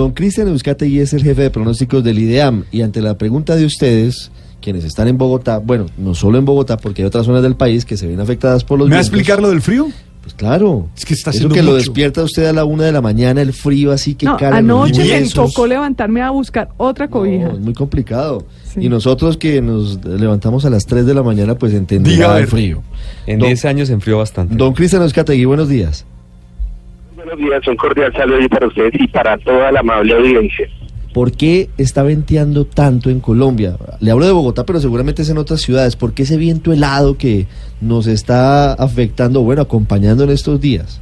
Don Cristian Euskategui es el jefe de pronósticos del IDEAM y ante la pregunta de ustedes, quienes están en Bogotá, bueno, no solo en Bogotá, porque hay otras zonas del país que se ven afectadas por los ¿Me va a explicar lo del frío? Pues claro. Es que está Eso haciendo que lo despierta a usted a la una de la mañana, el frío así que No, cara, anoche me tocó levantarme a buscar otra cobija. No, es muy complicado. Sí. Y nosotros que nos levantamos a las 3 de la mañana, pues entenderá el frío. En Don- 10 años se enfrió bastante. Don Cristian Euskategui, buenos días. Buenos días, un cordial saludo para ustedes y para toda la amable audiencia. ¿Por qué está venteando tanto en Colombia? Le hablo de Bogotá, pero seguramente es en otras ciudades. ¿Por qué ese viento helado que nos está afectando, bueno, acompañando en estos días?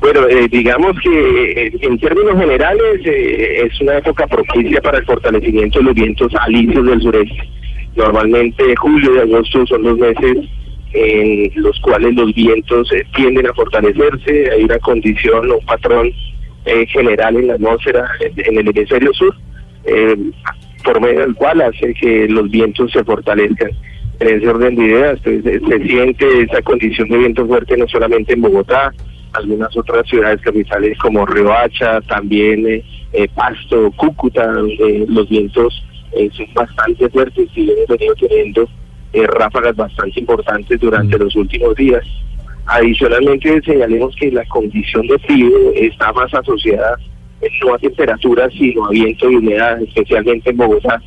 Bueno, eh, digamos que eh, en términos generales eh, es una época propicia para el fortalecimiento de los vientos alisios del sureste. Normalmente julio y agosto son los meses en los cuales los vientos eh, tienden a fortalecerse. Hay una condición un patrón eh, general en la atmósfera en el hemisferio sur, eh, por medio del cual hace que los vientos se fortalezcan. En ese orden de ideas, pues, eh, se siente esa condición de viento fuerte no solamente en Bogotá, algunas otras ciudades capitales como Riohacha, también eh, eh, Pasto, Cúcuta, los vientos son bastante fuertes y hemos venido teniendo eh, ráfagas bastante importantes durante los últimos días. Adicionalmente, señalemos que la condición de frío está más asociada eh, no a temperaturas, sino a viento y humedad, especialmente en Bogotá.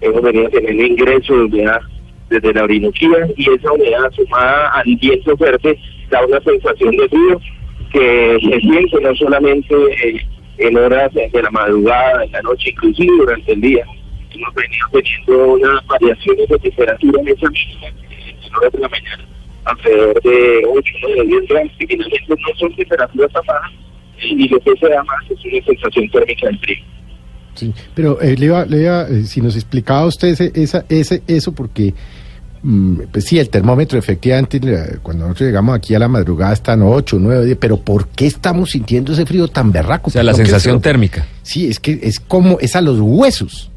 Hemos venido teniendo ingreso de humedad desde la Orinoquía y esa humedad sumada al viento fuerte da una sensación de frío que se siente no solamente eh, en horas de la madrugada, en la noche, inclusive durante el día. Hemos venido teniendo unas variaciones de temperatura en esa misma en horas de la mañana, alrededor de 8, 9, 10 grados, que finalmente no son temperaturas tan bajas y lo que se da más es una sensación térmica del frío. Sí, pero eh, le iba, le iba, eh, si nos explicaba usted ese, esa, ese, eso, porque, mm, pues sí, el termómetro efectivamente, cuando nosotros llegamos aquí a la madrugada están 8, 9, 10, pero ¿por qué estamos sintiendo ese frío tan berraco? O sea, la ¿No crees sensación térmica. Sí, es que es como, es a los huesos.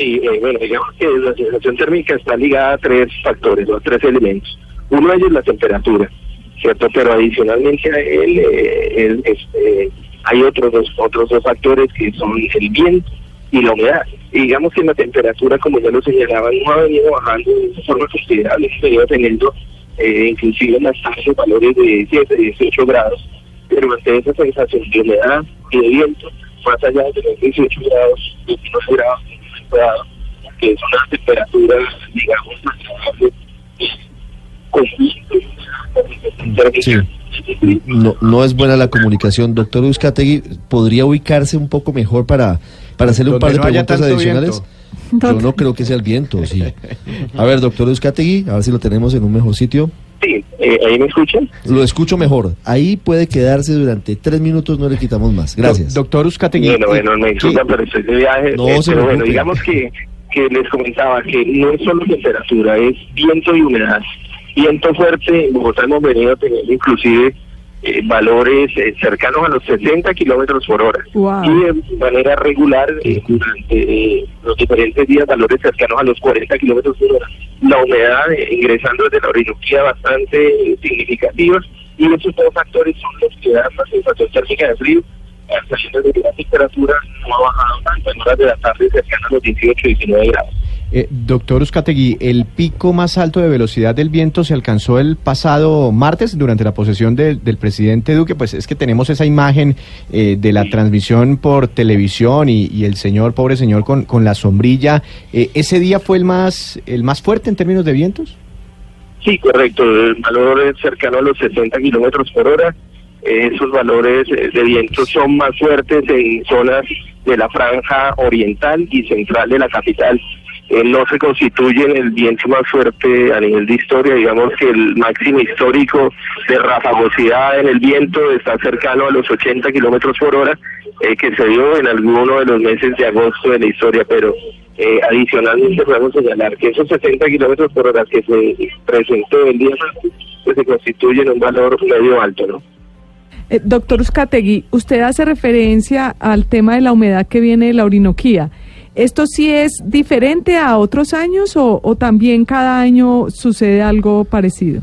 Sí, eh, bueno, digamos que la sensación térmica está ligada a tres factores o a tres elementos. Uno de ellos es la temperatura, ¿cierto? Pero adicionalmente eh, eh, hay otros dos, otros dos factores que son el viento y la humedad. Y digamos que la temperatura, como ya lo señalaban, no ha venido bajando de forma considerable, hemos venido teniendo eh, inclusive en las valores de 17, 18 grados, pero ante esa sensación de humedad y de viento, más allá de los 18 grados, 19 grados, que es una temperatura, digamos, agradable, con térmica. No, no es buena la comunicación. Doctor Euskategui, ¿podría ubicarse un poco mejor para, para hacerle un par de no preguntas adicionales? Yo no creo que sea el viento, sí. A ver, doctor Euskategui, a ver si lo tenemos en un mejor sitio. Sí, eh, ahí me escuchan. Lo escucho mejor. Ahí puede quedarse durante tres minutos, no le quitamos más. Gracias. Doc- doctor Uzcategui. Bueno, bueno, me ¿qué- disculpan, pero estoy de viaje. No eh, se pero bueno, digamos que, que les comentaba que no es solo temperatura, es viento y humedad. Viento fuerte, en Bogotá hemos venido teniendo inclusive eh, valores eh, cercanos a los 60 kilómetros por hora. Wow. Y de manera regular, eh, durante eh, los diferentes días, valores cercanos a los 40 kilómetros por hora. La humedad eh, ingresando desde la Orinoquía bastante significativa y esos dos factores son los que dan la sensación térmica de frío saliendo de que la temperatura no ha bajado tanto en horas de la tarde cercana a los 18 19 grados. Eh, doctor Uzcategui, el pico más alto de velocidad del viento se alcanzó el pasado martes durante la posesión del- del presidente Duque. Pues es que tenemos esa imagen eh, de la transmisión por televisión y, y el señor, pobre señor, con, con la sombrilla. Eh, ¿Ese día fue el más, el más fuerte en términos de vientos? Sí, correcto. El valor es cercano a los 60 kilómetros por hora. Eh, Esos valores eh, de viento son más fuertes en zonas de la franja oriental y central de la capital. Eh, no se constituyen el viento más fuerte a nivel de historia. Digamos que el máximo histórico de rafagosidad en el viento está cercano a los 80 kilómetros por hora, eh, que se dio en alguno de los meses de agosto de la historia, pero eh, adicionalmente podemos señalar que esos 60 kilómetros por hora que se presentó el día pues se constituyen un valor medio alto, ¿no? Eh, doctor Uzcategui, usted hace referencia al tema de la humedad que viene de la Orinoquía. ¿Esto sí es diferente a otros años o, también cada año sucede algo parecido?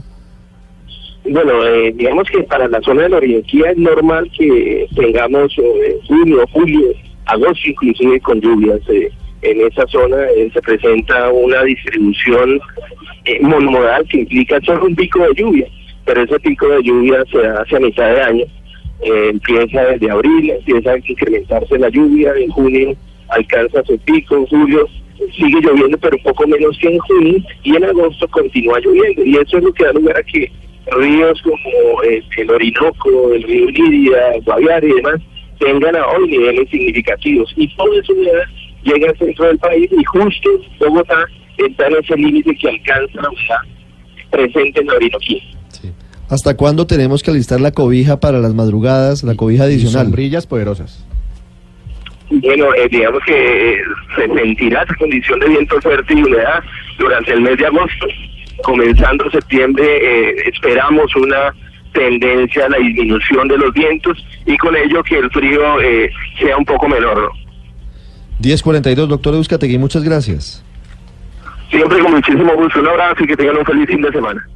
Bueno, eh, digamos que para la zona de la Orinoquía es normal que tengamos eh, junio, julio, agosto inclusive con lluvias. eh. en esa zona eh, se presenta una distribución eh, monomodal que implica solo un pico de lluvia, pero ese pico de lluvia se da hacia mitad de año. Empieza desde abril, empieza a incrementarse la lluvia, en junio alcanza su pico, en julio sigue lloviendo pero un poco menos que en junio y en agosto continúa lloviendo y eso es lo que da lugar a que ríos como eh, el Orinoco, el río Lidia, Guaviare y demás tengan a hoy niveles significativos y toda esa humedad llega al centro del país y justo Bogotá está en ese límite que alcanza la humedad presente en la Orinoquía. Sí. ¿Hasta cuándo tenemos que alistar la cobija para las madrugadas, la cobija Y adicional? sombrillas poderosas. Bueno, eh, digamos que eh, se sentirá esa condición de viento fuerte y humedad durante el mes de agosto. Comenzando septiembre eh, esperamos una tendencia a la disminución de los vientos y con ello que el frío eh, sea un poco menor. ¿no? 1042, doctor Euskategui, muchas gracias. Siempre con muchísimo gusto. Un abrazo y que tengan un feliz fin de semana.